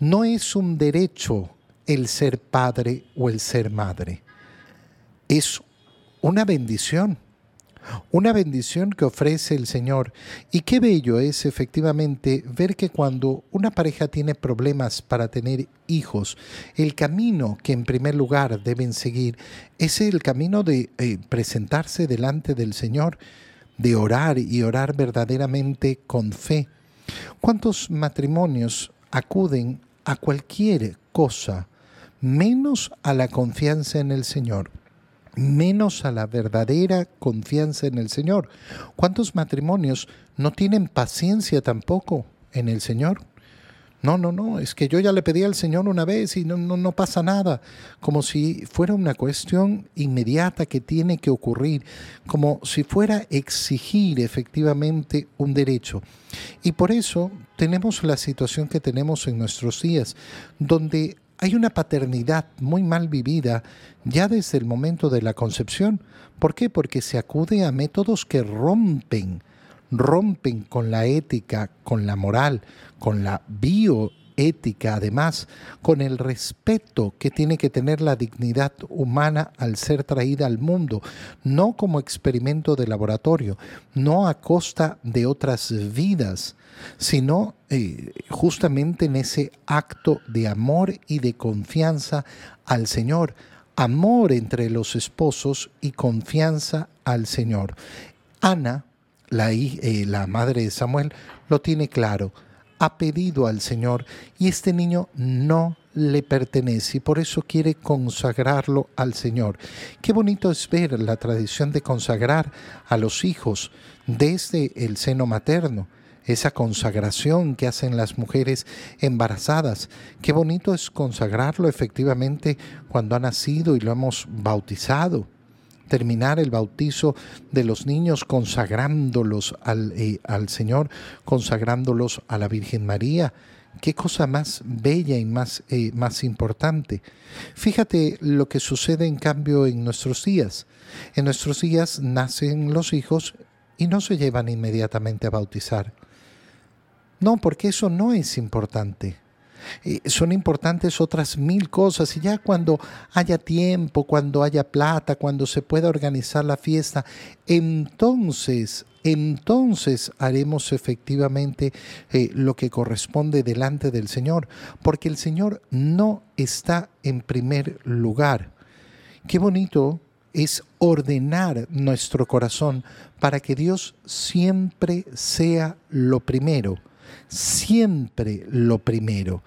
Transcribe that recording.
No es un derecho el ser padre o el ser madre. Es una bendición una bendición que ofrece el Señor. Y qué bello es efectivamente ver que cuando una pareja tiene problemas para tener hijos, el camino que en primer lugar deben seguir es el camino de eh, presentarse delante del Señor, de orar y orar verdaderamente con fe. ¿Cuántos matrimonios acuden a cualquier cosa menos a la confianza en el Señor? menos a la verdadera confianza en el Señor. ¿Cuántos matrimonios no tienen paciencia tampoco en el Señor? No, no, no, es que yo ya le pedí al Señor una vez y no, no, no, pasa nada, como si fuera una cuestión inmediata que tiene que ocurrir, como si fuera exigir efectivamente un derecho. Y por eso tenemos la situación que tenemos en nuestros días, donde hay una paternidad muy mal vivida ya desde el momento de la concepción. ¿Por qué? Porque se acude a métodos que rompen, rompen con la ética, con la moral, con la bio ética, además, con el respeto que tiene que tener la dignidad humana al ser traída al mundo, no como experimento de laboratorio, no a costa de otras vidas, sino eh, justamente en ese acto de amor y de confianza al Señor, amor entre los esposos y confianza al Señor. Ana, la, eh, la madre de Samuel, lo tiene claro ha pedido al Señor y este niño no le pertenece y por eso quiere consagrarlo al Señor. Qué bonito es ver la tradición de consagrar a los hijos desde el seno materno, esa consagración que hacen las mujeres embarazadas. Qué bonito es consagrarlo efectivamente cuando ha nacido y lo hemos bautizado terminar el bautizo de los niños consagrándolos al, eh, al Señor, consagrándolos a la Virgen María. Qué cosa más bella y más, eh, más importante. Fíjate lo que sucede en cambio en nuestros días. En nuestros días nacen los hijos y no se llevan inmediatamente a bautizar. No, porque eso no es importante. Son importantes otras mil cosas y ya cuando haya tiempo, cuando haya plata, cuando se pueda organizar la fiesta, entonces, entonces haremos efectivamente eh, lo que corresponde delante del Señor, porque el Señor no está en primer lugar. Qué bonito es ordenar nuestro corazón para que Dios siempre sea lo primero siempre lo primero.